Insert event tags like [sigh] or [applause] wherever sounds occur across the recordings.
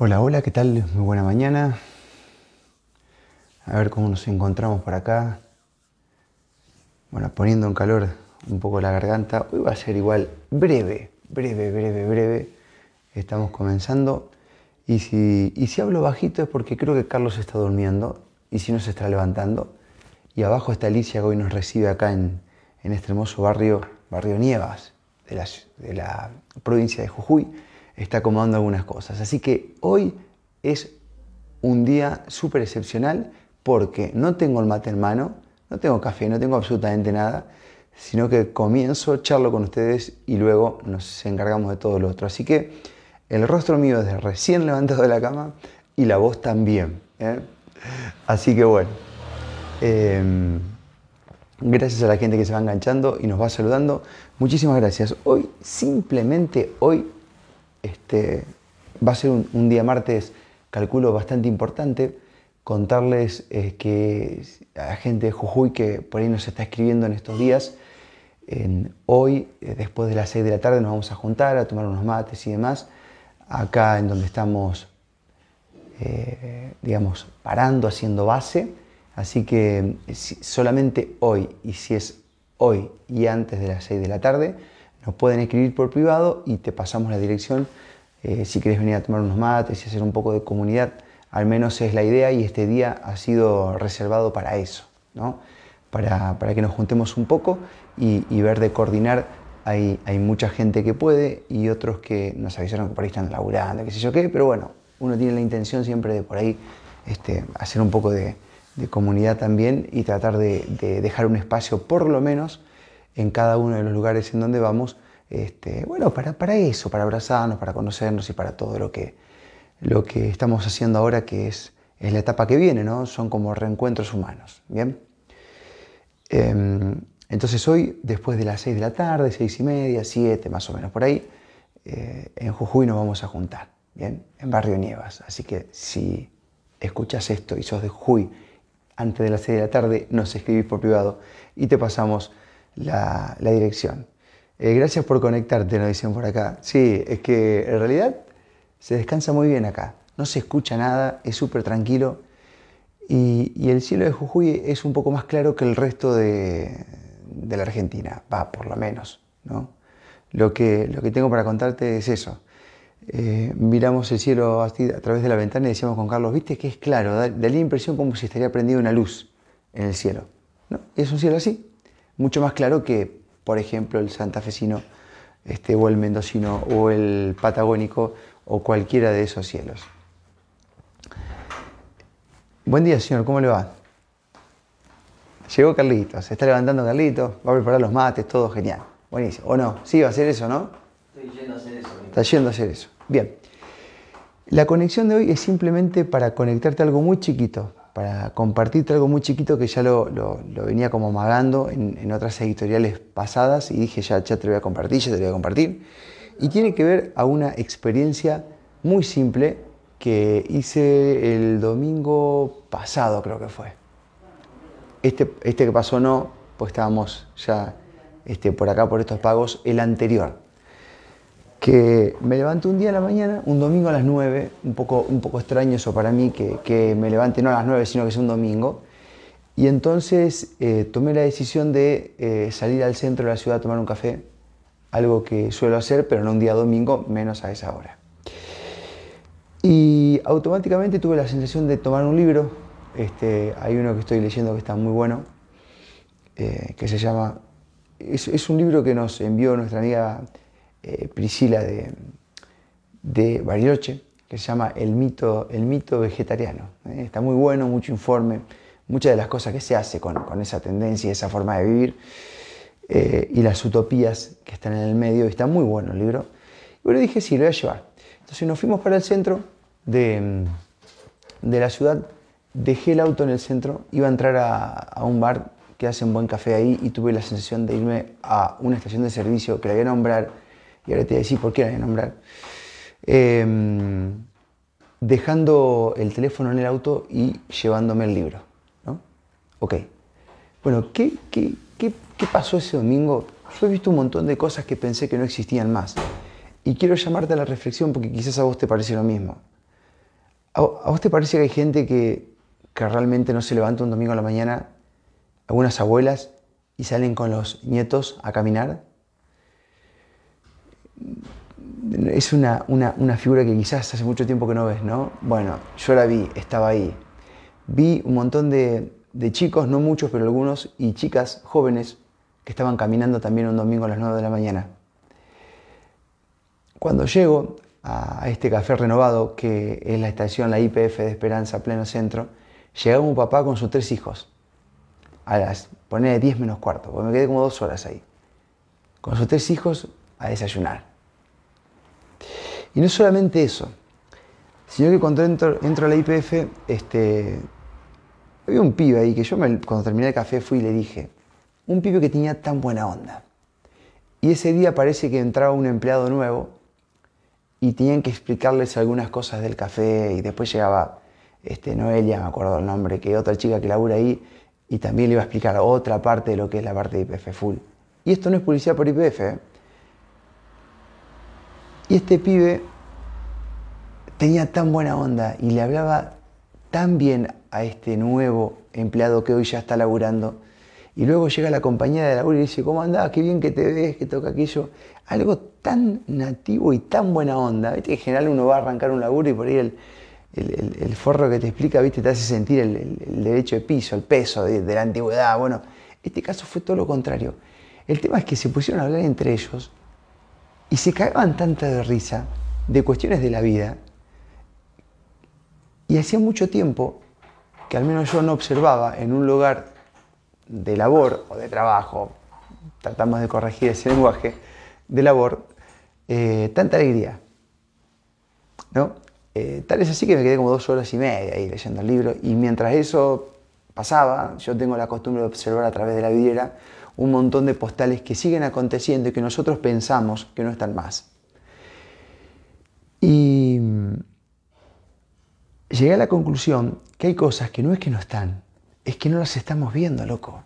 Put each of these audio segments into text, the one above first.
Hola, hola, ¿qué tal? Muy buena mañana. A ver cómo nos encontramos por acá. Bueno, poniendo en calor un poco la garganta. Hoy va a ser igual breve, breve, breve, breve. Estamos comenzando. Y si, y si hablo bajito es porque creo que Carlos está durmiendo y si no se está levantando. Y abajo está Alicia que hoy nos recibe acá en, en este hermoso barrio, barrio Nievas, de la, de la provincia de Jujuy está acomodando algunas cosas. Así que hoy es un día súper excepcional porque no tengo el mate en mano, no tengo café, no tengo absolutamente nada, sino que comienzo, charlo con ustedes y luego nos encargamos de todo lo otro. Así que el rostro mío es recién levantado de la cama y la voz también. ¿eh? Así que bueno, em, gracias a la gente que se va enganchando y nos va saludando. Muchísimas gracias. Hoy, simplemente hoy, este, va a ser un, día martes, calculo, bastante importante. Contarles eh, que a la gente de Jujuy que por ahí nos está escribiendo en estos días, hoy, eh, después de las 6 de la tarde, nos vamos a juntar a tomar unos mates y demás, acá en donde estamos, eh, digamos, parando, haciendo base. Así que solamente hoy, y si es hoy y antes de las 6 de la tarde, nos pueden escribir por privado y te pasamos la dirección eh, si quieres venir a tomar unos mates y hacer un poco de comunidad. Al menos es la idea y este día ha sido reservado para eso, ¿no? para, que nos juntemos un poco y, ver de coordinar. Hay, hay, mucha gente que puede y otros que nos avisaron que por ahí están laburando, qué sé yo qué, pero bueno, uno tiene la intención siempre de por ahí este, hacer un poco de, comunidad también y tratar de dejar un espacio por lo menos en cada uno de los lugares en donde vamos, este, bueno, para, para eso, para abrazarnos, para conocernos y para todo lo que, lo que estamos haciendo ahora, que es, es la etapa que viene, ¿no? Son como reencuentros humanos, ¿bien? Em, entonces hoy, después de las 6 de la tarde, seis y media, 7 más o menos por ahí, eh, en Jujuy nos vamos a juntar, ¿bien? En Barrio Nievas. Así que si escuchas esto y sos de Jujuy, antes de las 6 de la tarde, nos escribís por privado y te pasamos la, dirección. Eh, gracias por conectarte, nos dicen por acá. Sí, es que en realidad se descansa muy bien acá. No se escucha nada, es súper tranquilo. Y, el cielo de Jujuy es un poco más claro que el resto de, la Argentina, va, por lo menos. ¿no? Lo, que, lo que tengo para contarte es eso. Eh, miramos el cielo a través de la ventana y decíamos con Carlos, viste que es claro, da, da la impresión como si estaría prendida una luz en el cielo. ¿no? Es un cielo así, mucho más claro que, por ejemplo, el santafesino este, o el mendocino o el patagónico o cualquiera de esos cielos. Buen día, señor, ¿cómo le va? Llegó Carlitos, se está levantando Carlitos, va a preparar los mates, todo genial. Buenísimo. ¿O no? Sí, va a hacer eso, ¿no? Estoy yendo a hacer eso. Está yendo a hacer eso. Bien. La conexión de hoy es simplemente para conectarte a algo muy chiquito, para compartirte algo muy chiquito que ya lo, venía como magando en, otras editoriales pasadas y dije ya, ya te lo voy a compartir, ya te lo voy a compartir. Y tiene que ver a una experiencia muy simple que hice el domingo pasado, creo que fue. Este, este que pasó no, pues estábamos ya este, por acá por estos pagos, el anterior que me levanto un día a la mañana, un domingo a las 9, un poco, un poco extraño eso para mí, que, me levante no a las 9, sino que sea un domingo. Y entonces eh, tomé la decisión de eh, salir al centro de la ciudad a tomar un café, algo que suelo hacer, pero no un día domingo, menos a esa hora. Y automáticamente tuve la sensación de tomar un libro. Este, hay uno que estoy leyendo que está muy bueno, eh, que se llama... Es, es un libro que nos envió nuestra amiga eh, Priscila de, de, Bariloche, que se llama El mito, el mito vegetariano. ¿eh? Está muy bueno, mucho informe, muchas de las cosas que se hace con, con esa tendencia, esa forma de vivir eh, y las utopías que están en el medio. Está muy bueno el libro. Y bueno, dije, sí, lo voy a llevar. Entonces nos fuimos para el centro de, de la ciudad, dejé el auto en el centro, iba a entrar a, a un bar que hace un buen café ahí y tuve la sensación de irme a una estación de servicio que la voy a nombrar y ahora te voy a decir por qué la voy a nombrar, em, dejando el teléfono en el auto y llevándome el libro. ¿no? Ok. Bueno, ¿qué, qué, qué, qué pasó ese domingo? Yo he visto un montón de cosas que pensé que no existían más. Y quiero llamarte a la reflexión porque quizás a vos te parece lo mismo. ¿A vos te parece que hay gente que, que realmente no se levanta un domingo a la mañana, algunas abuelas, y salen con los nietos a caminar? Es una, una, figura que quizás hace mucho tiempo que no ves, ¿no? Bueno, yo la vi, estaba ahí. Vi un montón de, de chicos, no muchos, pero algunos, y chicas jóvenes que estaban caminando también un domingo a las 9 de la mañana. Cuando llego a este café renovado, que es la estación, la IPF de Esperanza, pleno centro, llegaba un papá con sus tres hijos, a las, poner 10 menos cuarto, porque me quedé como dos horas ahí, con sus tres hijos a desayunar. Y no solamente eso, sino que cuando entro, entro a la IPF, este, había un pibe ahí que yo cuando terminé el café fui y le dije, un pibe que tenía tan buena onda. Y ese día parece que entraba un empleado nuevo y tenían que explicarles algunas cosas del café y después llegaba este, Noelia, me acuerdo el nombre, que otra chica que labura ahí y también le iba a explicar otra parte de lo que es la parte de IPF Full. Y esto no es publicidad por IPF. ¿eh? Y este pibe tenía tan buena onda y le hablaba tan bien a este nuevo empleado que hoy ya está laburando. Y luego llega la compañía de laburo y dice, ¿cómo andás? Qué bien que te ves, que toca aquello algo tan nativo y tan buena onda. Viste que en general uno va a arrancar un laburo y por ahí el, el, forro que te explica, viste, te hace sentir el, derecho de piso, el peso de, la antigüedad. Bueno, este caso fue todo lo contrario. El tema es que se pusieron a hablar entre ellos y se cagaban tanta de risa de cuestiones de la vida. Y hacía mucho tiempo que al menos yo no observaba en un lugar de labor o de trabajo, tratamos de corregir ese lenguaje, de labor, eh, tanta alegría. ¿no? Eh, tal es así que me quedé como dos horas y media ahí leyendo el libro y mientras eso pasaba, yo tengo la costumbre de observar a través de la vidriera un montón de postales que siguen aconteciendo y que nosotros pensamos que no están más. Y llegué a la conclusión que hay cosas que no es que no están, es que no las estamos viendo, loco.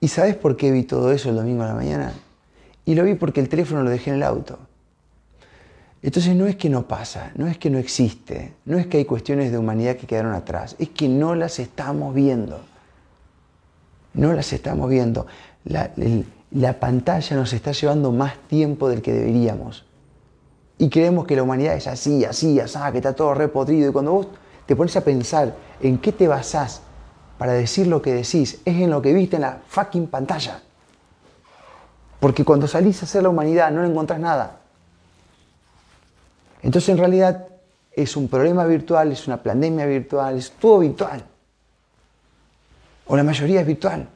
¿Y sabes por qué vi todo eso el domingo a la mañana? Y lo vi porque el teléfono lo dejé en el auto. Entonces no es que no pasa, no es que no existe, no es que hay cuestiones de humanidad que quedaron atrás, es que no las estamos viendo. No las estamos viendo. La, la pantalla nos está llevando más tiempo del que deberíamos. Y creemos que la humanidad es así, así, así, que está todo repodrido. Y cuando vos te pones a pensar en qué te basás para decir lo que decís, es en lo que viste en la fucking pantalla. Porque cuando salís a hacer la humanidad no encontrás nada. Entonces en realidad es un problema virtual, es una pandemia virtual, es todo virtual. O la mayoría es virtual.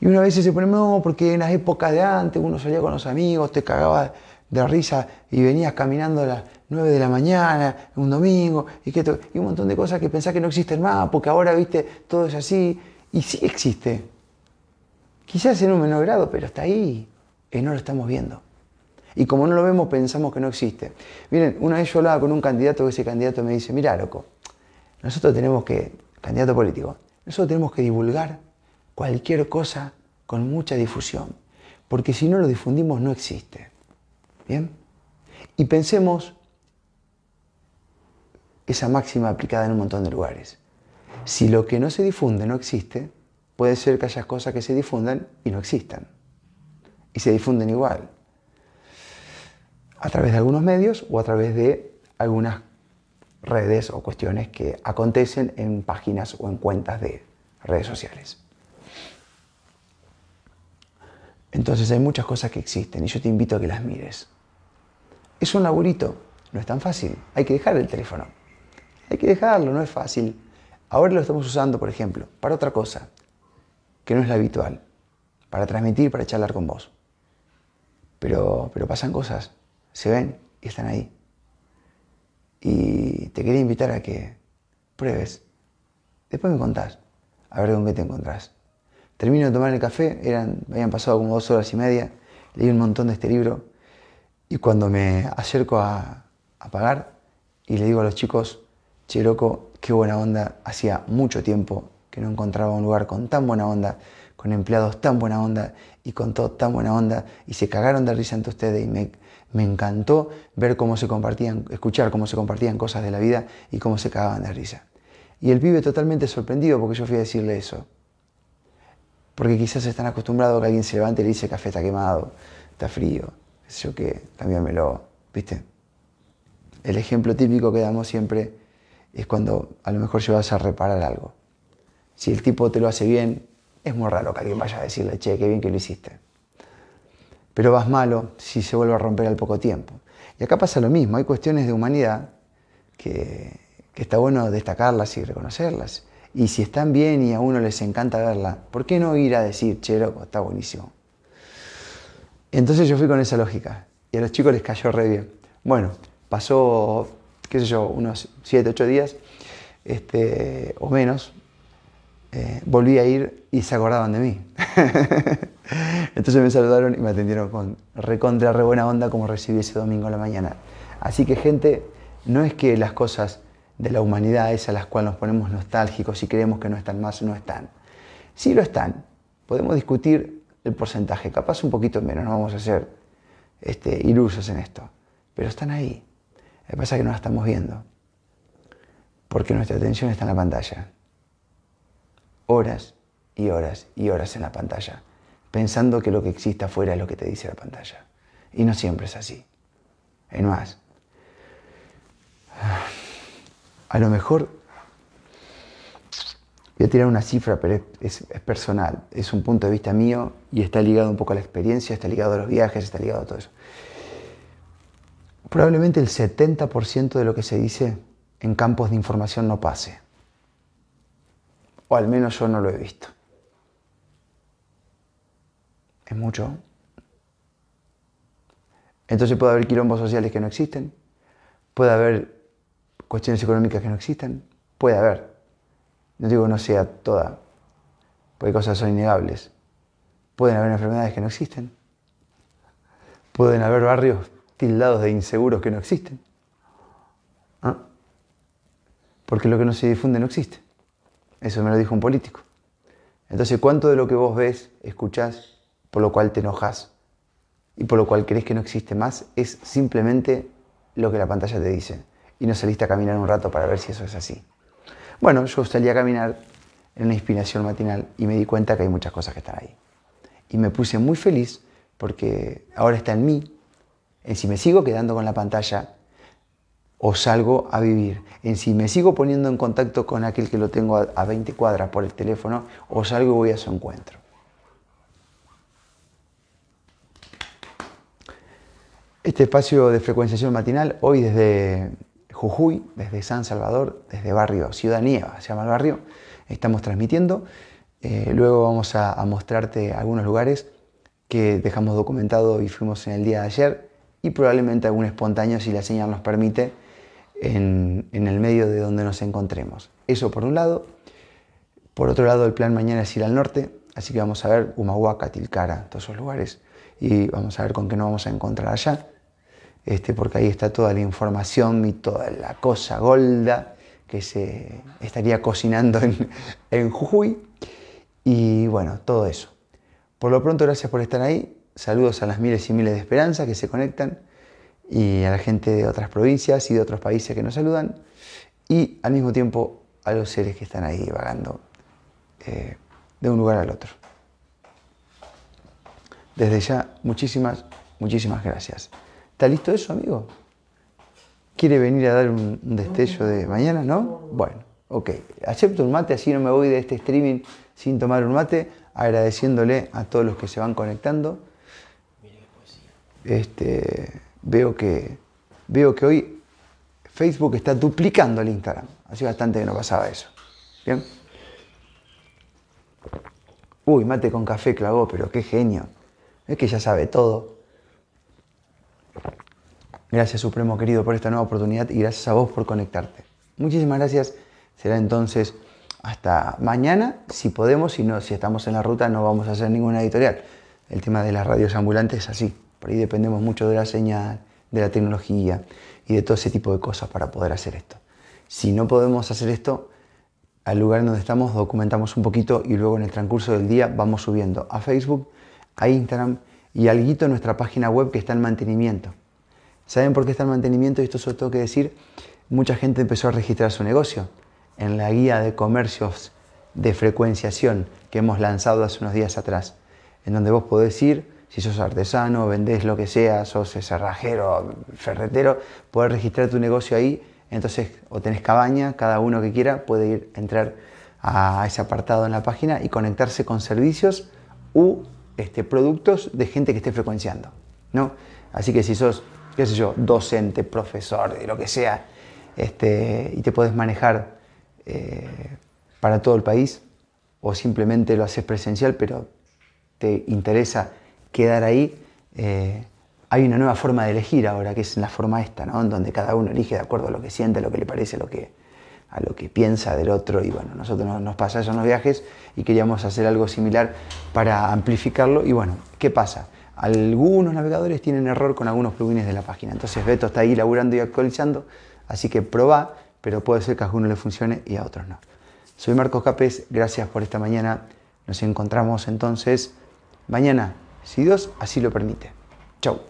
Y una vez se pone, no, porque en las épocas de antes uno salía con los amigos, te cagaba de risa y venías caminando a las 9 de la mañana, un domingo, y, que y un montón de cosas que pensás que no existen más, porque ahora, viste, todo es así. Y sí existe. Quizás en un menor grado, pero está ahí y no lo estamos viendo. Y como no lo vemos, pensamos que no existe. Miren, una vez yo hablaba con un candidato que ese candidato me dice, mira, loco, nosotros tenemos que, candidato político, nosotros tenemos que divulgar cualquier cosa con mucha difusión, porque si no lo difundimos no existe. ¿Bien? Y pensemos esa máxima aplicada en un montón de lugares. Si lo que no se difunde no existe, puede ser que haya cosas que se difundan y no existan. Y se difunden igual. A través de algunos medios o a través de algunas redes o cuestiones que acontecen en páginas o en cuentas de redes sociales. Entonces hay muchas cosas que existen y yo te invito a que las mires. Es un laburito, no es tan fácil. Hay que dejar el teléfono. Hay que dejarlo, no es fácil. Ahora lo estamos usando, por ejemplo, para otra cosa que no es la habitual, para transmitir, para charlar con vos. Pero, pero pasan cosas, se ven y están ahí. Y te quería invitar a que pruebes. Después me contás, a ver con qué te encontrás. Termino de tomar el café, eran, habían pasado como dos horas y media, leí un montón de este libro y cuando me acerco a, a pagar y le digo a los chicos, che loco, qué buena onda, hacía mucho tiempo que no encontraba un lugar con tan buena onda, con empleados tan buena onda y con todo tan buena onda y se cagaron de risa ante ustedes me, Me encantó ver cómo se compartían, escuchar cómo se compartían cosas de la vida y cómo se cagaban de risa. Y el pibe totalmente sorprendido porque yo fui a decirle eso. Porque quizás están acostumbrados a que alguien se levante y le dice café está quemado, está frío, qué sé yo qué, lo ¿viste? El ejemplo típico que damos siempre es cuando a lo mejor llevas a reparar algo. Si el tipo te lo hace bien, es muy raro que alguien vaya a decirle, che, qué bien que lo hiciste. Pero vas malo si se vuelve a romper al poco tiempo. Y acá pasa lo mismo, hay cuestiones de humanidad que, está bueno destacarlas y reconocerlas. Y si están bien y a uno les encanta verla, ¿por qué no ir a decir, che, loco, está buenísimo? Entonces yo fui con esa lógica y a los chicos les cayó re bien. Bueno, pasó, qué sé yo, unos 7, 8 días este, o menos, eh, volví a ir y se acordaban de mí. [laughs] Entonces me saludaron y me atendieron con recontra, re buena onda como recibí ese domingo a la mañana. Así que gente, no es que las cosas de la humanidad es a las cuales nos ponemos nostálgicos y creemos que no están más, no están. Sí lo están. Podemos discutir el porcentaje, capaz un poquito menos, no vamos a ser este, ilusos en esto, pero están ahí. Lo que pasa es que no las estamos viendo, porque nuestra atención está en la pantalla. Horas y horas y horas en la pantalla, pensando que lo que existe afuera es lo que te dice la pantalla. Y no siempre es así. Es más, a lo mejor, voy a tirar una cifra, pero es, personal, es un punto de vista mío y está ligado un poco a la experiencia, está ligado a los viajes, está ligado a todo eso. Probablemente el 70% de lo que se dice en campos de información no pase. O al menos yo no lo he visto. Es mucho. Entonces puede haber quilombos sociales que no existen, puede haber cuestiones económicas que no existen? Puede haber. No digo que no sea toda, porque cosas son innegables. Pueden haber enfermedades que no existen. Pueden haber barrios tildados de inseguros que no existen. ¿Ah? Porque lo que no se difunde no existe. Eso me lo dijo un político. Entonces, ¿cuánto de lo que vos ves, escuchás, por lo cual te enojas y por lo cual crees que no existe más, es simplemente lo que la pantalla te dice? y no saliste a caminar un rato para ver si eso es así. Bueno, yo salí a caminar en una inspiración matinal y me di cuenta que hay muchas cosas que están ahí. Y me puse muy feliz porque ahora está en mí, en si me sigo quedando con la pantalla o salgo a vivir, en si me sigo poniendo en contacto con aquel que lo tengo a 20 cuadras por el teléfono o salgo y voy a su encuentro. Este espacio de frecuenciación matinal, hoy desde Jujuy, desde San Salvador, desde barrio Ciudad Nieva, se llama el barrio, estamos transmitiendo. Eh, luego vamos a, mostrarte algunos lugares que dejamos documentado y fuimos en el día de ayer y probablemente algún espontáneo si la señal nos permite en, el medio de donde nos encontremos. Eso por un lado. Por otro lado, el plan mañana es ir al norte, así que vamos a ver Humahuaca, Tilcara, todos esos lugares y vamos a ver con qué nos vamos a encontrar allá. Este, porque ahí está toda la información y toda la cosa golda que se estaría cocinando en, Jujuy. Y bueno, todo eso. Por lo pronto, gracias por estar ahí. Saludos a las miles y miles de esperanzas que se conectan y a la gente de otras provincias y de otros países que nos saludan. Y al mismo tiempo a los seres que están ahí vagando eh, de un lugar al otro. Desde ya, muchísimas, muchísimas gracias. ¿Está listo eso, amigo? ¿Quiere venir a dar un, destello de mañana, no? Bueno, ok. Acepto un mate, así no me voy de este streaming sin tomar un mate, agradeciéndole a todos los que se van conectando. Este, veo, que, veo que hoy Facebook está duplicando el Instagram. Hace bastante que no pasaba eso. ¿Bien? Uy, mate con café clavó, pero qué genio. Es que ya sabe todo. Gracias Supremo querido por esta nueva oportunidad y gracias a vos por conectarte. Muchísimas gracias. Será entonces hasta mañana, si podemos, si no, si estamos en la ruta no vamos a hacer ninguna editorial. El tema de las radios ambulantes es así. Por ahí dependemos mucho de la señal, de la tecnología y de todo ese tipo de cosas para poder hacer esto. Si no podemos hacer esto, al lugar en donde estamos documentamos un poquito y luego en el transcurso del día vamos subiendo a Facebook, a Instagram y algo en nuestra página web que está en mantenimiento ¿Saben por qué está el mantenimiento? Y esto solo tengo que decir, mucha gente empezó a registrar su negocio en la guía de comercios de frecuenciación que hemos lanzado hace unos días atrás, en donde vos podés ir, si sos artesano, vendés lo que sea, sos cerrajero, ferretero, podés registrar tu negocio ahí, entonces o tenés cabaña, cada uno que quiera puede ir, entrar a ese apartado en la página y conectarse con servicios u este, productos de gente que esté frecuenciando. ¿no? Así que si sos, qué sé yo, docente, profesor, de lo que sea, este, y te podés manejar eh, para todo el país, o simplemente lo haces presencial, pero te interesa quedar ahí, eh, hay una nueva forma de elegir ahora, que es la forma esta, ¿no? en donde cada uno elige de acuerdo a lo que siente, a lo que le parece, a lo que, a lo que piensa del otro. Y bueno, nosotros nos pasa eso los viajes y queríamos hacer algo similar para amplificarlo. Y bueno, ¿qué pasa? Algunos navegadores tienen error con algunos plugins de la página. Entonces Beto está ahí laburando y actualizando, así que probá, pero puede ser que a algunos le funcione y a otros no. Soy Marcos Capes, gracias por esta mañana. Nos encontramos entonces mañana, si Dios así lo permite. Chau.